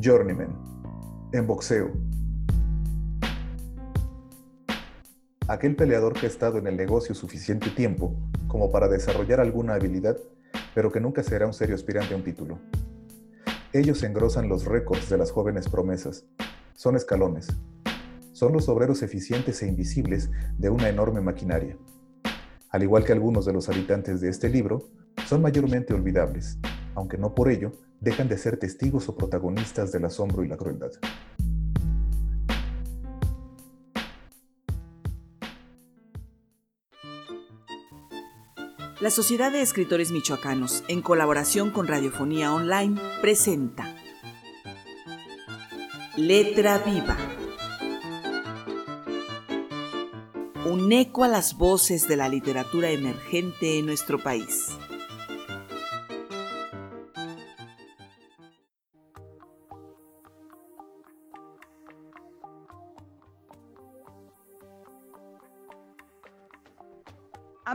Journeyman, en boxeo. Aquel peleador que ha estado en el negocio suficiente tiempo como para desarrollar alguna habilidad, pero que nunca será un serio aspirante a un título. Ellos engrosan los récords de las jóvenes promesas. Son escalones. Son los obreros eficientes e invisibles de una enorme maquinaria. Al igual que algunos de los habitantes de este libro, son mayormente olvidables, aunque no por ello dejan de ser testigos o protagonistas del asombro y la crueldad. La Sociedad de Escritores Michoacanos, en colaboración con Radiofonía Online, presenta Letra Viva. Un eco a las voces de la literatura emergente en nuestro país.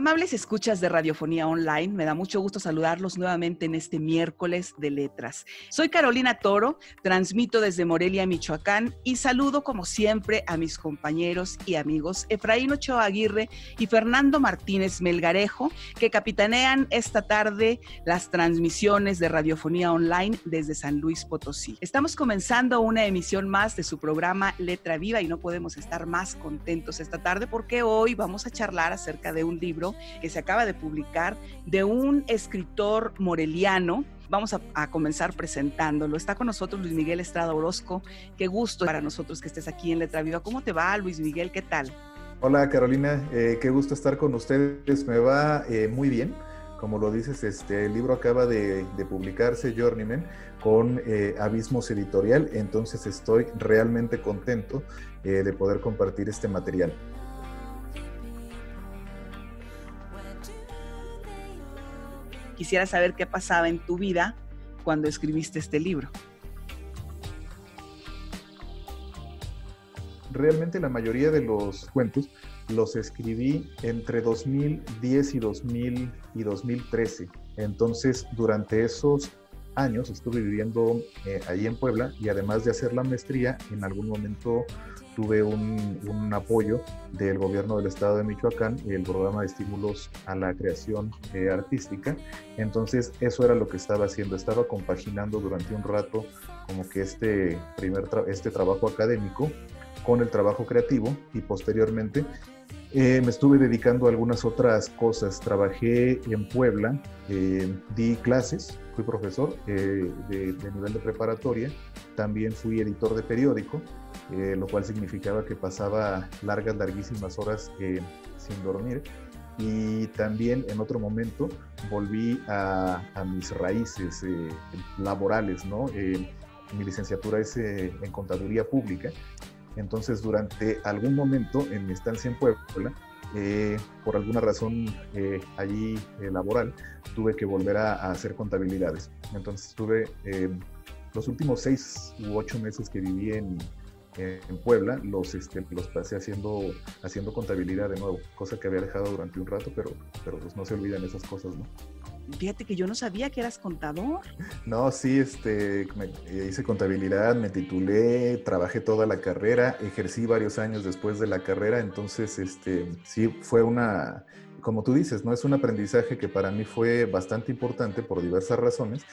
Amables escuchas de Radiofonía Online, me da mucho gusto saludarlos nuevamente en este miércoles de letras. Soy Carolina Toro, transmito desde Morelia, Michoacán y saludo como siempre a mis compañeros y amigos Efraín Ochoa Aguirre y Fernando Martínez Melgarejo, que capitanean esta tarde las transmisiones de Radiofonía Online desde San Luis Potosí. Estamos comenzando una emisión más de su programa Letra Viva y no podemos estar más contentos esta tarde porque hoy vamos a charlar acerca de un libro que se acaba de publicar de un escritor moreliano. Vamos a, comenzar presentándolo. Está con nosotros Luis Miguel Estrada Orozco. Qué gusto para nosotros que estés aquí en Letra Viva. ¿Cómo te va, Luis Miguel? ¿Qué tal? Hola, Carolina. Eh, qué gusto estar con ustedes. Me va eh, muy bien como lo dices, este el libro acaba de, publicarse, Journeyman, con eh, Abismos Editorial, entonces estoy realmente contento de poder compartir este material. Quisiera saber qué pasaba en tu vida cuando escribiste este libro. Realmente la mayoría de los cuentos los escribí entre 2010 y, 2000 y 2013. Entonces, durante esos años estuve viviendo eh, ahí en Puebla y además de hacer la maestría, en algún momento tuve un, apoyo del gobierno del estado de Michoacán y el programa de estímulos a la creación eh, artística. Entonces eso era lo que estaba haciendo, estaba compaginando durante un rato como que este primer este trabajo académico con el trabajo creativo y posteriormente eh, me estuve dedicando a algunas otras cosas. Trabajé en Puebla, eh, di clases, fui profesor de, de nivel de preparatoria, también fui editor de periódico eh, lo cual significaba que pasaba largas, larguísimas horas eh, sin dormir. Y también en otro momento volví a, mis raíces eh, laborales, ¿no? mi licenciatura es en contaduría pública. Entonces, durante algún momento en mi estancia en Puebla, por alguna razón allí laboral, tuve que volver a, hacer contabilidades. Entonces, tuve los últimos seis u ocho meses que viví en, en Puebla, los, este, los pasé haciendo, haciendo contabilidad de nuevo, cosa que había dejado durante un rato, pero, pero pues no se olvidan esas cosas, ¿no? Fíjate que yo no sabía que eras contador. No, sí, este, eh, hice contabilidad, me titulé, trabajé toda la carrera, ejercí varios años después de la carrera, entonces, este, sí, fue una, como tú dices, ¿no? Es un aprendizaje que para mí fue bastante importante por diversas razones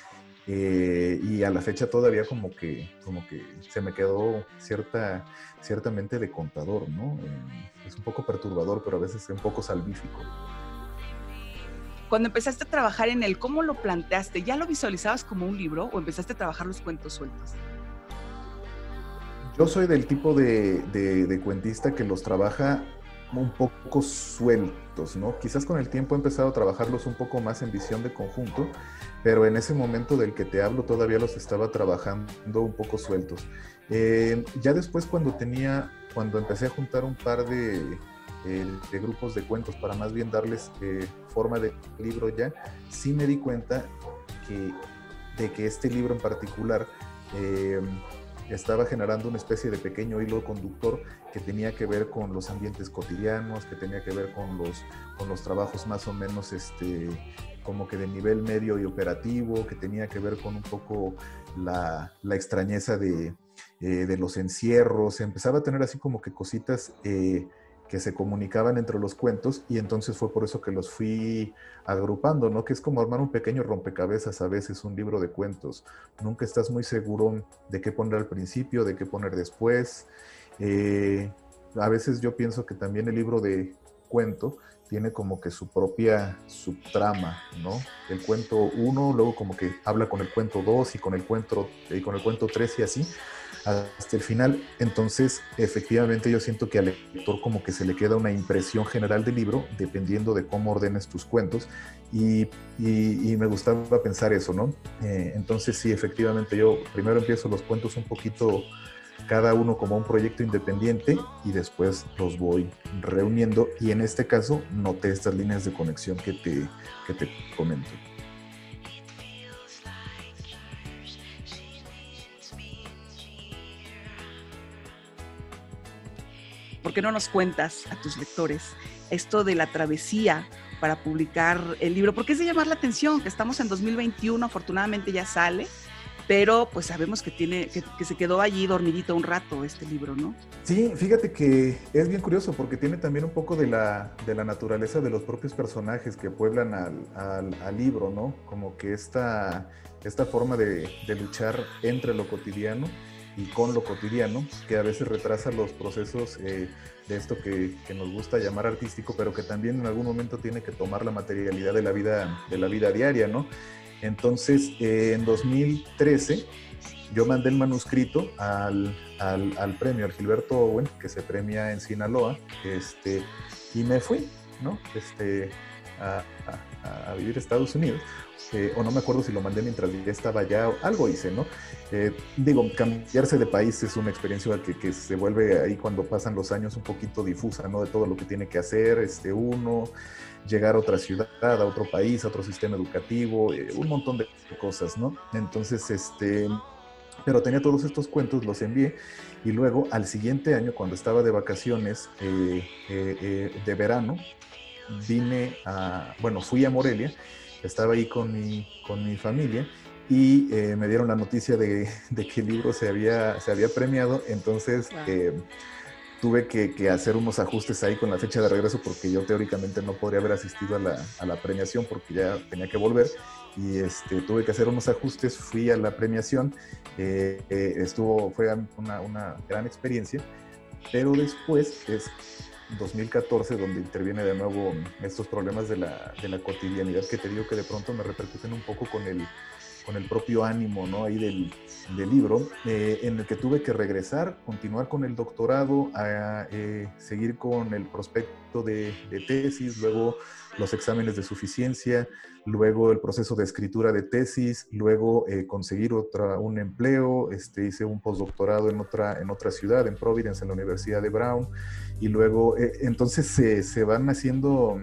eh, y a la fecha todavía como que, como que se me quedó cierta, ciertamente de contador, ¿no? Eh, es un poco perturbador, pero a veces un poco salvífico. Cuando empezaste a trabajar en él, ¿cómo lo planteaste? ¿Ya lo visualizabas como un libro o empezaste a trabajar los cuentos sueltos? Yo soy del tipo de, cuentista que los trabaja un poco sueltos, ¿no? Quizás con el tiempo he empezado a trabajarlos un poco más en visión de conjunto, pero en ese momento del que te hablo todavía los estaba trabajando un poco sueltos. Eh, ya después cuando tenía, cuando empecé a juntar un par de, eh, de grupos de cuentos para más bien darles eh, forma de libro ya, sí me di cuenta que, de que este libro en particular estaba generando una especie de pequeño hilo conductor que tenía que ver con los ambientes cotidianos, que tenía que ver con los, con los trabajos más o menos este, como que de nivel medio y operativo, que tenía que ver con un poco la, extrañeza de, eh, de, los encierros, empezaba a tener así como que cositas que se comunicaban entre los cuentos y entonces fue por eso que los fui agrupando, ¿no? Que es como armar un pequeño rompecabezas a veces, un libro de cuentos. Nunca estás muy seguro de qué poner al principio, de qué poner después. Eh, a veces yo pienso que también el libro de cuento tiene como que su propia subtrama, ¿no? El cuento 1, luego como que habla con el cuento 2 y con el cuento, y con el cuento 3 y así, hasta el final. Entonces, efectivamente yo siento que al lector como que se le queda una impresión general del libro, dependiendo de cómo ordenes tus cuentos, y, me gustaba pensar eso, ¿no? Eh, entonces, sí, efectivamente yo primero empiezo los cuentos un poquito cada uno como un proyecto independiente y después los voy reuniendo y en este caso noté estas líneas de conexión que te, que te comento. ¿Por qué no nos cuentas a tus lectores esto de la travesía para publicar el libro? ¿Por qué es de llamar la atención? Que estamos en 2021, afortunadamente ya sale, pero pues sabemos que tiene que, se quedó allí dormidito un rato este libro, ¿no? Sí, fíjate que es bien curioso porque tiene también un poco de la, de la naturaleza de los propios personajes que pueblan al, al, libro, ¿no? Como que esta, esta forma de, de, luchar entre lo cotidiano y con lo cotidiano, que a veces retrasa los procesos eh, de esto que, que, nos gusta llamar artístico, pero que también en algún momento tiene que tomar la materialidad de la vida, de la vida diaria, ¿no? Entonces, eh, en 2013, yo mandé el manuscrito al, premio, al Gilberto Owen, que se premia en Sinaloa, este, y me fui, ¿no? Este, a, vivir a Estados Unidos. Eh, o no me acuerdo si lo mandé mientras ya estaba allá, algo hice, ¿no? Eh, digo, cambiarse de país es una experiencia que, que, se vuelve ahí cuando pasan los años un poquito difusa, ¿no? De todo lo que tiene que hacer este, uno llegar a otra ciudad, a otro país, a otro sistema educativo, eh, un montón de cosas, ¿no? Entonces, este, pero tenía todos estos cuentos, los envié y luego al siguiente año, cuando estaba de vacaciones eh, eh, de verano, vine a, bueno, fui a Morelia, estaba ahí con mi, con mi familia y me dieron la noticia de, que el libro se había, se había premiado, entonces tuve que, hacer unos ajustes ahí con la fecha de regreso porque yo teóricamente no podría haber asistido a la, a la premiación porque ya tenía que volver. Y este, tuve que hacer unos ajustes, fui a la premiación, eh, eh, estuvo, fue una, una, gran experiencia, pero después es 2014 donde interviene de nuevo estos problemas de la, de la cotidianidad que te digo que de pronto me repercuten un poco con el, con el propio ánimo ¿no? ahí del, del libro, eh, en el que tuve que regresar, continuar con el doctorado, a, eh, seguir con el prospecto de, de, tesis, luego los exámenes de suficiencia, luego el proceso de escritura de tesis, luego eh, conseguir otra, un empleo, este, hice un postdoctorado en otra, en otra ciudad, en Providence, en la Universidad de Brown, y luego entonces se, se van haciendo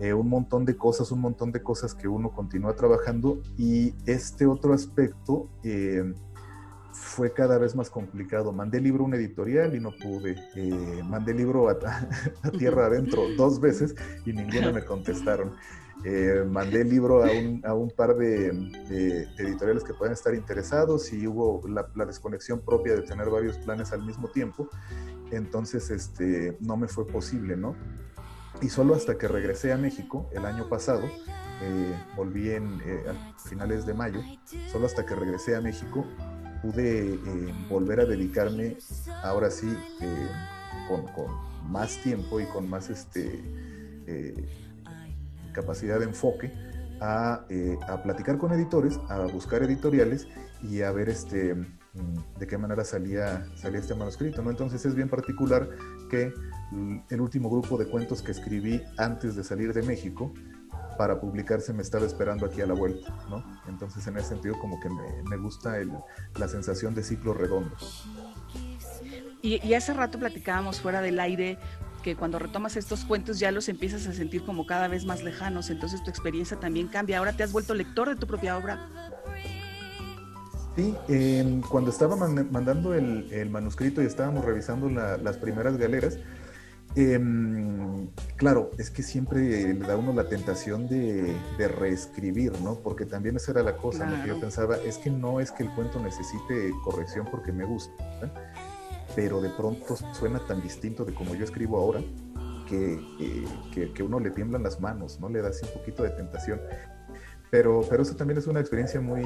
eh, un montón de cosas, un montón de cosas que uno continúa trabajando y este otro aspecto eh, fue cada vez más complicado. Mandé libro a una editorial y no pude. Eh, mandé libro a, tierra adentro dos veces y ninguno me contestaron. Mandé el libro a un, a un par de, editoriales que puedan estar interesados y hubo la, desconexión propia de tener varios planes al mismo tiempo. Entonces, este, no me fue posible, ¿no? Y solo hasta que regresé a México el año pasado, eh, volví en, eh, a finales de mayo, solo hasta que regresé a México pude eh, volver a dedicarme, ahora sí, con, más tiempo y con más este, capacidad de enfoque, a, a, platicar con editores, a buscar editoriales y a ver este, mm, de qué manera salía, salía este manuscrito. ¿no? Entonces es bien particular que el último grupo de cuentos que escribí antes de salir de México para publicarse me estaba esperando aquí a la vuelta, ¿no? Entonces en ese sentido como que me, gusta la sensación de ciclo redondo. Y, hace rato platicábamos fuera del aire que cuando retomas estos cuentos ya los empiezas a sentir como cada vez más lejanos, entonces tu experiencia también cambia. Ahora te has vuelto lector de tu propia obra. Sí, cuando estaba mandando el, manuscrito y estábamos revisando las primeras galeras, Em, claro, es que siempre le da uno la tentación de, reescribir, ¿no? Porque también esa era la cosa, que yo pensaba, es que no es que el cuento necesite corrección porque me gusta, pero de pronto suena tan distinto de como yo escribo ahora que, que, uno le tiemblan las manos, ¿no? Le da así un poquito de tentación. Pero, pero eso también es una experiencia muy,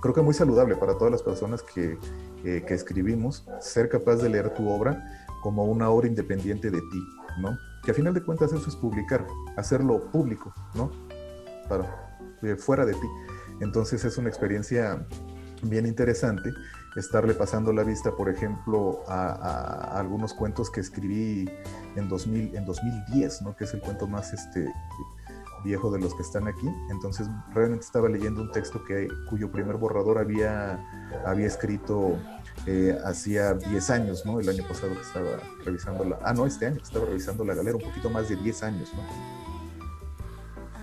creo que muy saludable para todas las personas que, que escribimos, ser capaz de leer tu obra como una obra independiente de ti, ¿no? Que a final de cuentas eso es publicar, hacerlo público, ¿no? Para, eh, fuera de ti. Entonces es una experiencia bien interesante estarle pasando la vista, por ejemplo, a, algunos cuentos que escribí en, 2000, en 2010, ¿no? que es el cuento más este, viejo de los que están aquí. Entonces realmente estaba leyendo un texto que, cuyo primer borrador había, escrito eh, hacía 10 años, ¿no? El año pasado que estaba revisando la... Ah, no, este año que estaba revisando la galera, un poquito más de 10 años, ¿no?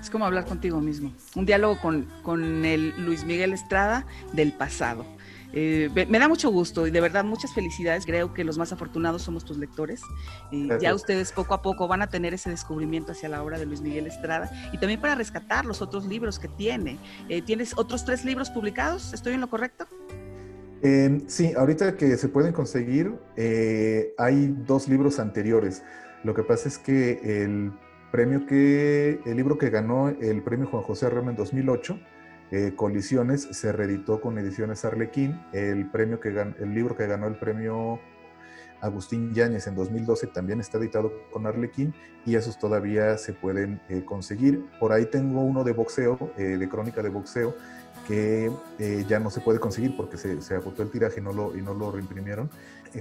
Es como hablar contigo mismo. Un diálogo con, con el Luis Miguel Estrada del pasado. Eh, me, da mucho gusto y de verdad muchas felicidades. Creo que los más afortunados somos tus lectores. Eh, ya ustedes poco a poco van a tener ese descubrimiento hacia la obra de Luis Miguel Estrada y también para rescatar los otros libros que tiene. Eh, ¿Tienes otros tres libros publicados? ¿Estoy en lo correcto? Em, sí, ahorita que se pueden conseguir, hay dos libros anteriores. Lo que pasa es que el premio que, el libro que ganó el premio Juan José Arreola en 2008, eh, Colisiones, se reeditó con Ediciones Arlequín. El, premio que el libro que ganó el premio Agustín Yáñez en 2012 también está editado con Arlequín y esos todavía se pueden eh, conseguir. Por ahí tengo uno de boxeo, eh, de crónica de boxeo, que ya no se puede conseguir porque se, se agotó el tiraje y no lo, y no lo reimprimieron.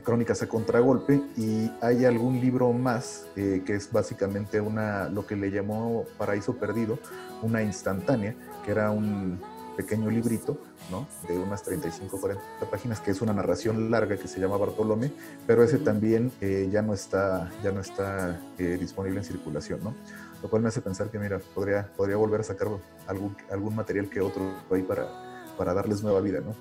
Crónicas a contragolpe y hay algún libro más que es básicamente una, lo que le llamó Paraíso Perdido, una instantánea, que era un pequeño librito, ¿no? De unas 35, 40 páginas, que es una narración larga que se llama Bartolomé, pero ese también eh, ya no está, ya no está eh, disponible en circulación, ¿no? Lo cual me hace pensar que, mira, podría, podría volver a sacar algún, algún material que otro ahí para, para darles nueva vida, ¿no?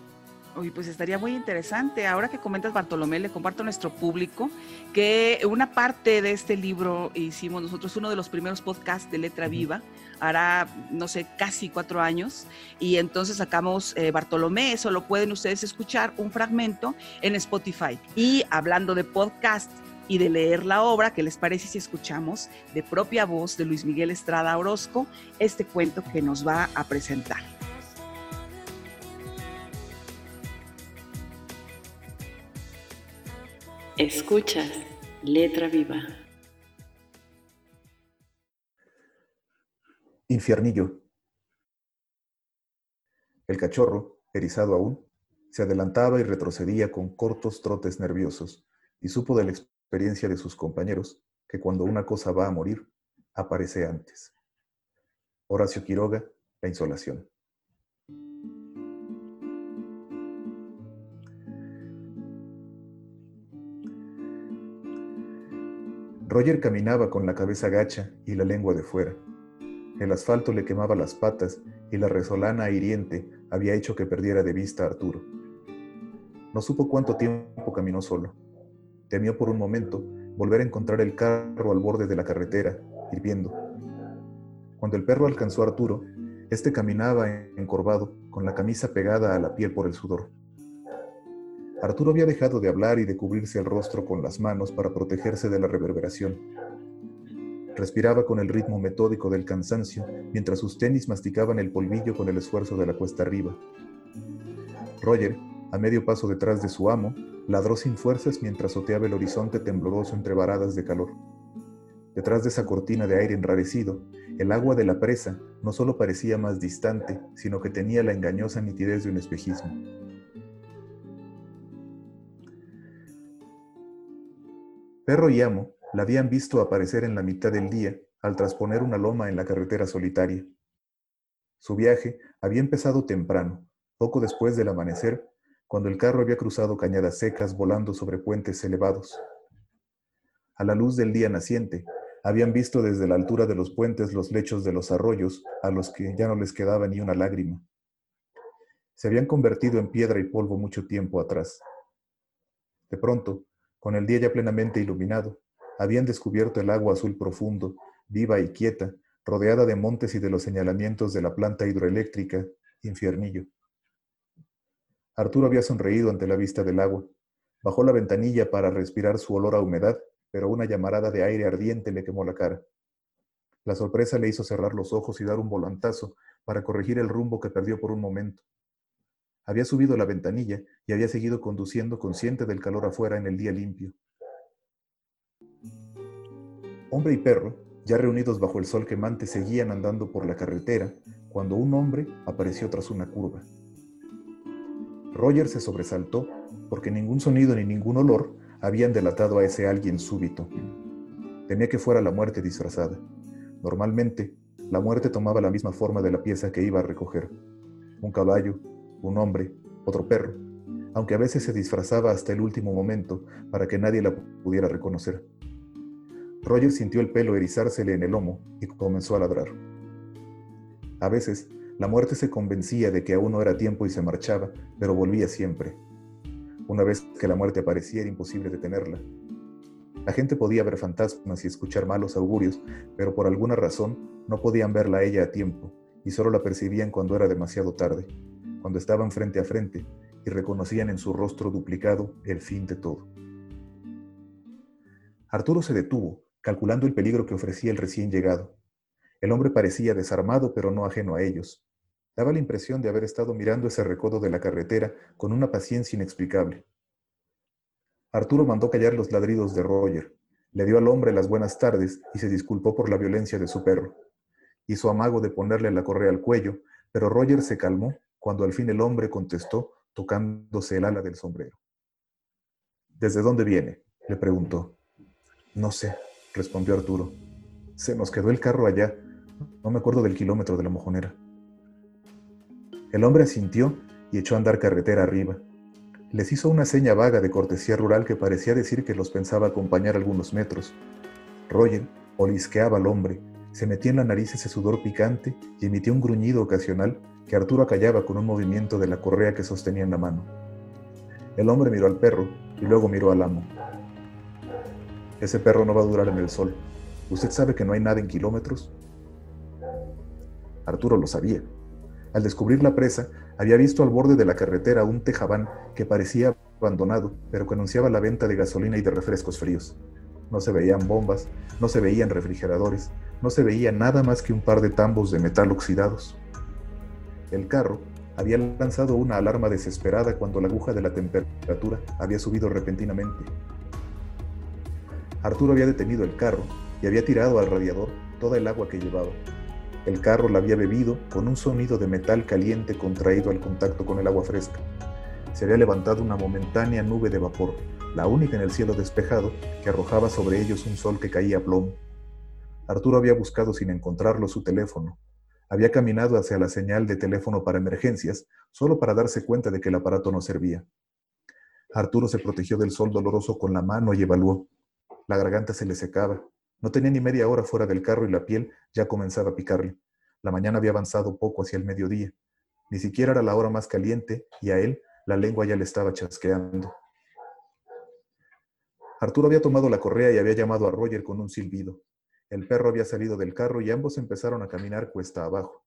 Uy, pues estaría muy interesante. Ahora que comentas Bartolomé, le comparto a nuestro público que una parte de este libro hicimos nosotros, uno de los primeros podcasts de Letra Viva, hará, no sé, casi cuatro años, y entonces sacamos eh, Bartolomé, eso lo pueden ustedes escuchar, un fragmento en Spotify. Y hablando de podcast, y de leer la obra, ¿qué les parece si escuchamos de propia voz de Luis Miguel Estrada Orozco este cuento que nos va a presentar? Escucha, letra viva. Infiernillo. El cachorro, erizado aún, se adelantaba y retrocedía con cortos trotes nerviosos y supo de la experiencia de sus compañeros que cuando una cosa va a morir, aparece antes. Horacio Quiroga, La insolación. Roger caminaba con la cabeza gacha y la lengua de fuera. El asfalto le quemaba las patas y la resolana hiriente había hecho que perdiera de vista a Arturo. No supo cuánto tiempo caminó solo. Temió por un momento volver a encontrar el carro al borde de la carretera, hirviendo. Cuando el perro alcanzó a Arturo, éste caminaba encorvado, con la camisa pegada a la piel por el sudor. Arturo había dejado de hablar y de cubrirse el rostro con las manos para protegerse de la reverberación. Respiraba con el ritmo metódico del cansancio mientras sus tenis masticaban el polvillo con el esfuerzo de la cuesta arriba. Roger, a medio paso detrás de su amo, ladró sin fuerzas mientras soteaba el horizonte tembloroso entre varadas de calor. Detrás de esa cortina de aire enrarecido, el agua de la presa no solo parecía más distante, sino que tenía la engañosa nitidez de un espejismo. Perro y amo la habían visto aparecer en la mitad del día al trasponer una loma en la carretera solitaria. Su viaje había empezado temprano, poco después del amanecer, cuando el carro había cruzado cañadas secas volando sobre puentes elevados. A la luz del día naciente, habían visto desde la altura de los puentes los lechos de los arroyos a los que ya no les quedaba ni una lágrima. Se habían convertido en piedra y polvo mucho tiempo atrás. De pronto, con el día ya plenamente iluminado, habían descubierto el agua azul profundo, viva y quieta, rodeada de montes y de los señalamientos de la planta hidroeléctrica, Infiernillo. Arturo había sonreído ante la vista del agua. Bajó la ventanilla para respirar su olor a humedad, pero una llamarada de aire ardiente le quemó la cara. La sorpresa le hizo cerrar los ojos y dar un volantazo para corregir el rumbo que perdió por un momento. Había subido la ventanilla y había seguido conduciendo consciente del calor afuera en el día limpio. Hombre y perro, ya reunidos bajo el sol quemante, seguían andando por la carretera cuando un hombre apareció tras una curva. Roger se sobresaltó porque ningún sonido ni ningún olor habían delatado a ese alguien súbito. Temía que fuera la muerte disfrazada. Normalmente, la muerte tomaba la misma forma de la pieza que iba a recoger. Un caballo, un hombre, otro perro, aunque a veces se disfrazaba hasta el último momento para que nadie la pudiera reconocer. Roger sintió el pelo erizársele en el lomo y comenzó a ladrar. A veces, la muerte se convencía de que aún no era tiempo y se marchaba, pero volvía siempre. Una vez que la muerte aparecía era imposible detenerla. La gente podía ver fantasmas y escuchar malos augurios, pero por alguna razón no podían verla a ella a tiempo y solo la percibían cuando era demasiado tarde, cuando estaban frente a frente y reconocían en su rostro duplicado el fin de todo. Arturo se detuvo, calculando el peligro que ofrecía el recién llegado. El hombre parecía desarmado, pero no ajeno a ellos. Daba la impresión de haber estado mirando ese recodo de la carretera con una paciencia inexplicable. Arturo mandó callar los ladridos de Roger, le dio al hombre las buenas tardes y se disculpó por la violencia de su perro. Hizo amago de ponerle la correa al cuello, pero Roger se calmó cuando al fin el hombre contestó tocándose el ala del sombrero. ¿Desde dónde viene? le preguntó. No sé, respondió Arturo. Se nos quedó el carro allá. No me acuerdo del kilómetro de la mojonera. El hombre asintió y echó a andar carretera arriba. Les hizo una seña vaga de cortesía rural que parecía decir que los pensaba acompañar algunos metros. Roger olisqueaba al hombre, se metía en la nariz ese sudor picante y emitía un gruñido ocasional que Arturo acallaba con un movimiento de la correa que sostenía en la mano. El hombre miró al perro y luego miró al amo. Ese perro no va a durar en el sol. ¿Usted sabe que no hay nada en kilómetros? Arturo lo sabía. Al descubrir la presa, había visto al borde de la carretera un tejabán que parecía abandonado, pero que anunciaba la venta de gasolina y de refrescos fríos. No se veían bombas, no se veían refrigeradores, no se veía nada más que un par de tambos de metal oxidados. El carro había lanzado una alarma desesperada cuando la aguja de la temperatura había subido repentinamente. Arturo había detenido el carro y había tirado al radiador toda el agua que llevaba. El carro la había bebido con un sonido de metal caliente contraído al contacto con el agua fresca. Se había levantado una momentánea nube de vapor, la única en el cielo despejado, que arrojaba sobre ellos un sol que caía a plomo. Arturo había buscado sin encontrarlo su teléfono. Había caminado hacia la señal de teléfono para emergencias, solo para darse cuenta de que el aparato no servía. Arturo se protegió del sol doloroso con la mano y evaluó. La garganta se le secaba, no tenía ni media hora fuera del carro y la piel ya comenzaba a picarle. La mañana había avanzado poco hacia el mediodía. Ni siquiera era la hora más caliente y a él la lengua ya le estaba chasqueando. Arturo había tomado la correa y había llamado a Roger con un silbido. El perro había salido del carro y ambos empezaron a caminar cuesta abajo.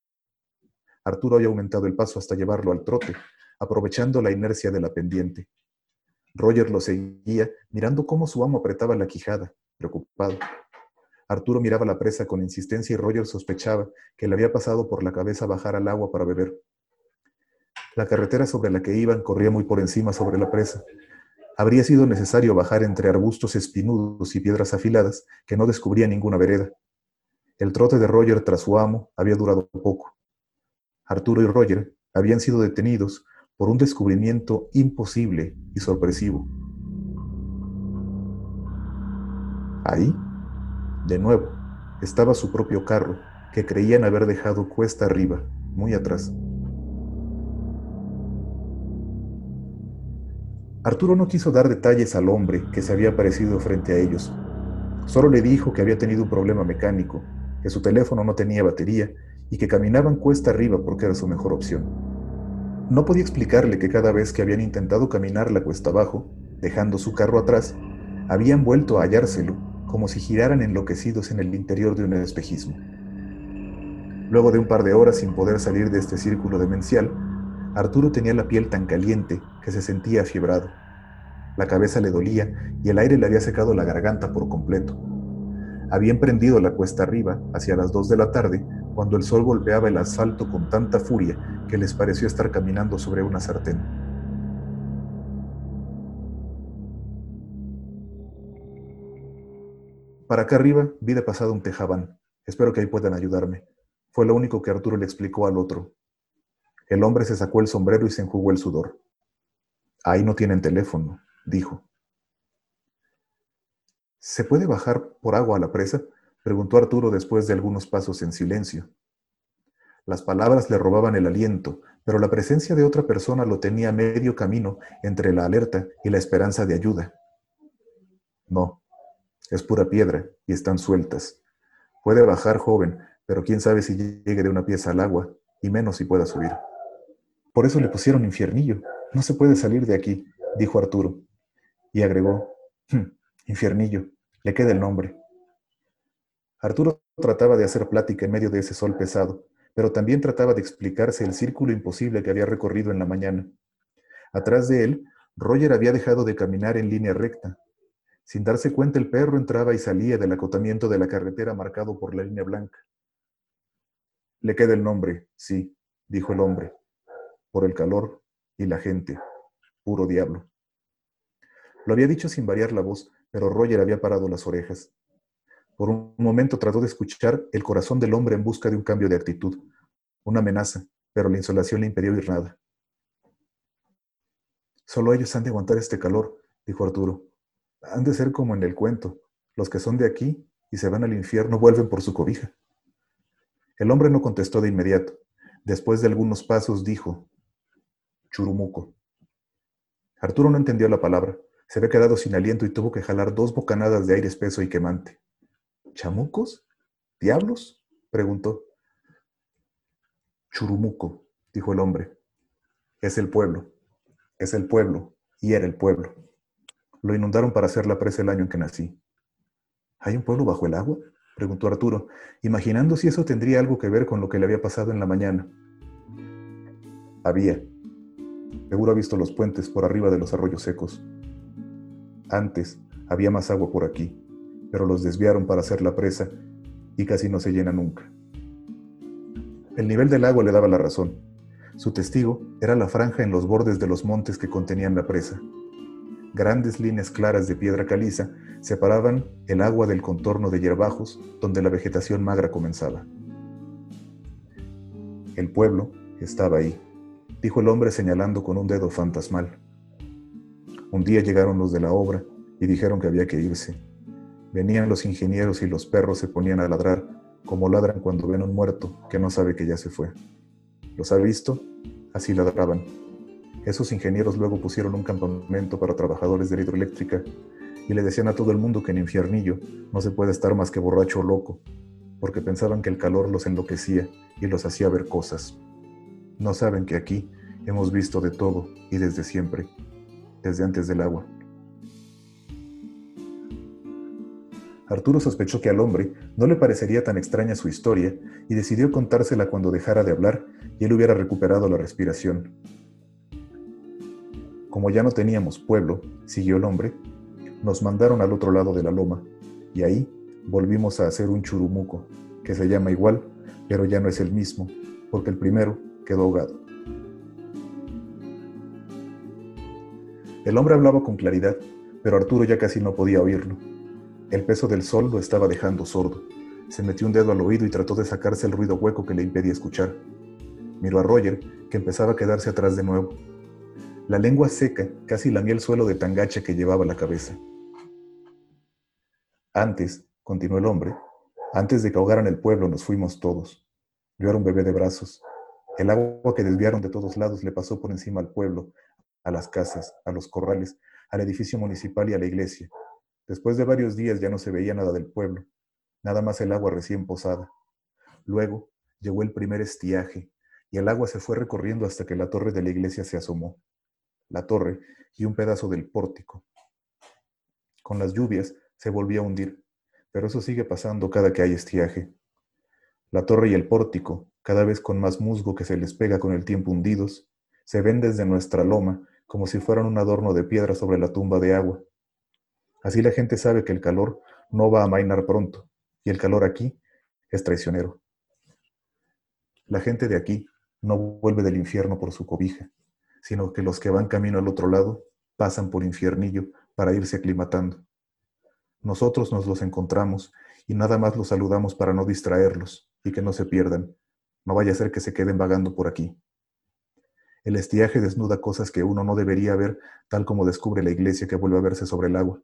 Arturo había aumentado el paso hasta llevarlo al trote, aprovechando la inercia de la pendiente. Roger lo seguía, mirando cómo su amo apretaba la quijada, preocupado. Arturo miraba la presa con insistencia y Roger sospechaba que le había pasado por la cabeza bajar al agua para beber. La carretera sobre la que iban corría muy por encima sobre la presa. Habría sido necesario bajar entre arbustos espinudos y piedras afiladas que no descubría ninguna vereda. El trote de Roger tras su amo había durado poco. Arturo y Roger habían sido detenidos por un descubrimiento imposible y sorpresivo. Ahí, de nuevo, estaba su propio carro, que creían haber dejado cuesta arriba, muy atrás. Arturo no quiso dar detalles al hombre que se había aparecido frente a ellos. Solo le dijo que había tenido un problema mecánico, que su teléfono no tenía batería y que caminaban cuesta arriba porque era su mejor opción. No podía explicarle que cada vez que habían intentado caminar la cuesta abajo, dejando su carro atrás, habían vuelto a hallárselo como si giraran enloquecidos en el interior de un espejismo. Luego de un par de horas sin poder salir de este círculo demencial, Arturo tenía la piel tan caliente que se sentía afiebrado. La cabeza le dolía y el aire le había secado la garganta por completo. Había emprendido la cuesta arriba hacia las dos de la tarde cuando el sol golpeaba el asfalto con tanta furia que les pareció estar caminando sobre una sartén. Para acá arriba vi de pasado un tejabán. Espero que ahí puedan ayudarme. Fue lo único que Arturo le explicó al otro. El hombre se sacó el sombrero y se enjugó el sudor. Ahí no tienen teléfono, dijo. ¿Se puede bajar por agua a la presa? preguntó Arturo después de algunos pasos en silencio. Las palabras le robaban el aliento, pero la presencia de otra persona lo tenía medio camino entre la alerta y la esperanza de ayuda. No, es pura piedra y están sueltas. Puede bajar joven, pero quién sabe si llegue de una pieza al agua, y menos si pueda subir. Por eso le pusieron infiernillo. No se puede salir de aquí, dijo Arturo. Y agregó, hm, infiernillo, le queda el nombre. Arturo trataba de hacer plática en medio de ese sol pesado, pero también trataba de explicarse el círculo imposible que había recorrido en la mañana. Atrás de él, Roger había dejado de caminar en línea recta, sin darse cuenta, el perro entraba y salía del acotamiento de la carretera marcado por la línea blanca. Le queda el nombre, sí, dijo el hombre, por el calor y la gente, puro diablo. Lo había dicho sin variar la voz, pero Roger había parado las orejas. Por un momento trató de escuchar el corazón del hombre en busca de un cambio de actitud, una amenaza, pero la insolación le impidió oír nada. Solo ellos han de aguantar este calor, dijo Arturo. Han de ser como en el cuento. Los que son de aquí y se van al infierno vuelven por su cobija. El hombre no contestó de inmediato. Después de algunos pasos dijo, Churumuco. Arturo no entendió la palabra. Se había quedado sin aliento y tuvo que jalar dos bocanadas de aire espeso y quemante. ¿Chamucos? ¿Diablos? preguntó. Churumuco, dijo el hombre. Es el pueblo. Es el pueblo. Y era el pueblo. Lo inundaron para hacer la presa el año en que nací. ¿Hay un pueblo bajo el agua? preguntó Arturo, imaginando si eso tendría algo que ver con lo que le había pasado en la mañana. Había. Seguro ha visto los puentes por arriba de los arroyos secos. Antes había más agua por aquí, pero los desviaron para hacer la presa y casi no se llena nunca. El nivel del agua le daba la razón. Su testigo era la franja en los bordes de los montes que contenían la presa grandes líneas claras de piedra caliza separaban el agua del contorno de hierbajos donde la vegetación magra comenzaba. El pueblo estaba ahí, dijo el hombre señalando con un dedo fantasmal. Un día llegaron los de la obra y dijeron que había que irse. Venían los ingenieros y los perros se ponían a ladrar como ladran cuando ven un muerto que no sabe que ya se fue. ¿Los ha visto? Así ladraban. Esos ingenieros luego pusieron un campamento para trabajadores de la hidroeléctrica y le decían a todo el mundo que en Infiernillo no se puede estar más que borracho o loco, porque pensaban que el calor los enloquecía y los hacía ver cosas. No saben que aquí hemos visto de todo y desde siempre, desde antes del agua. Arturo sospechó que al hombre no le parecería tan extraña su historia y decidió contársela cuando dejara de hablar y él hubiera recuperado la respiración. Como ya no teníamos pueblo, siguió el hombre, nos mandaron al otro lado de la loma, y ahí volvimos a hacer un churumuco, que se llama igual, pero ya no es el mismo, porque el primero quedó ahogado. El hombre hablaba con claridad, pero Arturo ya casi no podía oírlo. El peso del sol lo estaba dejando sordo. Se metió un dedo al oído y trató de sacarse el ruido hueco que le impedía escuchar. Miró a Roger, que empezaba a quedarse atrás de nuevo. La lengua seca casi lamía el suelo de tangacha que llevaba la cabeza. Antes, continuó el hombre, antes de que ahogaran el pueblo nos fuimos todos. Yo era un bebé de brazos. El agua que desviaron de todos lados le pasó por encima al pueblo, a las casas, a los corrales, al edificio municipal y a la iglesia. Después de varios días ya no se veía nada del pueblo, nada más el agua recién posada. Luego llegó el primer estiaje y el agua se fue recorriendo hasta que la torre de la iglesia se asomó la torre y un pedazo del pórtico. Con las lluvias se volvía a hundir, pero eso sigue pasando cada que hay estiaje. La torre y el pórtico, cada vez con más musgo que se les pega con el tiempo hundidos, se ven desde nuestra loma como si fueran un adorno de piedra sobre la tumba de agua. Así la gente sabe que el calor no va a mainar pronto, y el calor aquí es traicionero. La gente de aquí no vuelve del infierno por su cobija, sino que los que van camino al otro lado pasan por infiernillo para irse aclimatando. Nosotros nos los encontramos y nada más los saludamos para no distraerlos y que no se pierdan. No vaya a ser que se queden vagando por aquí. El estiaje desnuda cosas que uno no debería ver, tal como descubre la iglesia que vuelve a verse sobre el agua.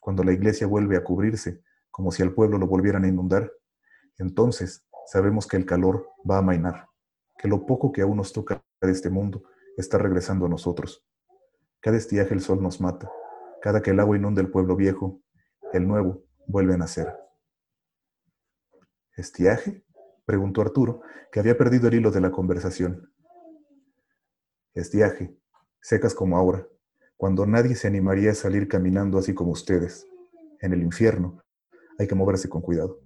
Cuando la iglesia vuelve a cubrirse, como si al pueblo lo volvieran a inundar, entonces sabemos que el calor va a mainar, que lo poco que aún nos toca de este mundo está regresando a nosotros. Cada estiaje el sol nos mata, cada que el agua inunda el pueblo viejo, el nuevo vuelve a nacer. ¿Estiaje? Preguntó Arturo, que había perdido el hilo de la conversación. Estiaje, secas como ahora, cuando nadie se animaría a salir caminando así como ustedes. En el infierno hay que moverse con cuidado.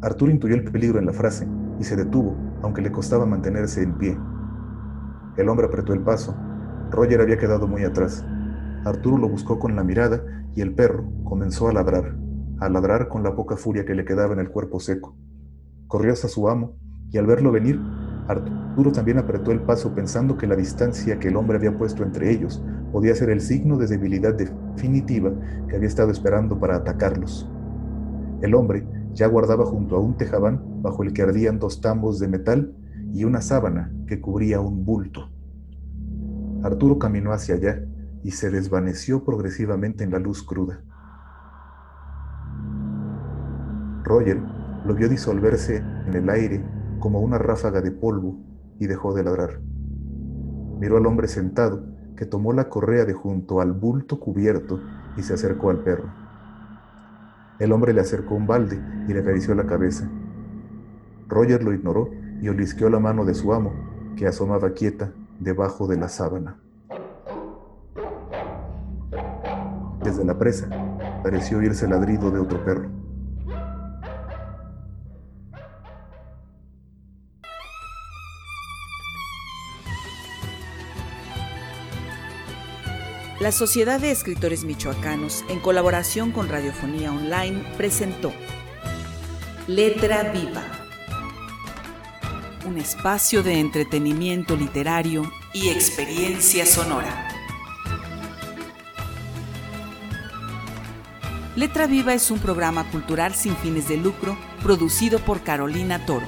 Arturo intuyó el peligro en la frase y se detuvo, aunque le costaba mantenerse en pie. El hombre apretó el paso. Roger había quedado muy atrás. Arturo lo buscó con la mirada y el perro comenzó a ladrar, a ladrar con la poca furia que le quedaba en el cuerpo seco. Corrió hasta su amo y al verlo venir, Arturo también apretó el paso pensando que la distancia que el hombre había puesto entre ellos podía ser el signo de debilidad definitiva que había estado esperando para atacarlos. El hombre ya guardaba junto a un tejabán bajo el que ardían dos tambos de metal y una sábana que cubría un bulto. Arturo caminó hacia allá y se desvaneció progresivamente en la luz cruda. Roger lo vio disolverse en el aire como una ráfaga de polvo y dejó de ladrar. Miró al hombre sentado, que tomó la correa de junto al bulto cubierto y se acercó al perro. El hombre le acercó un balde y le acarició la cabeza. Roger lo ignoró y olisqueó la mano de su amo, que asomaba quieta debajo de la sábana. Desde la presa pareció oírse el ladrido de otro perro. La Sociedad de Escritores Michoacanos, en colaboración con Radiofonía Online, presentó Letra Viva, un espacio de entretenimiento literario y experiencia sonora. Letra Viva es un programa cultural sin fines de lucro producido por Carolina Toro.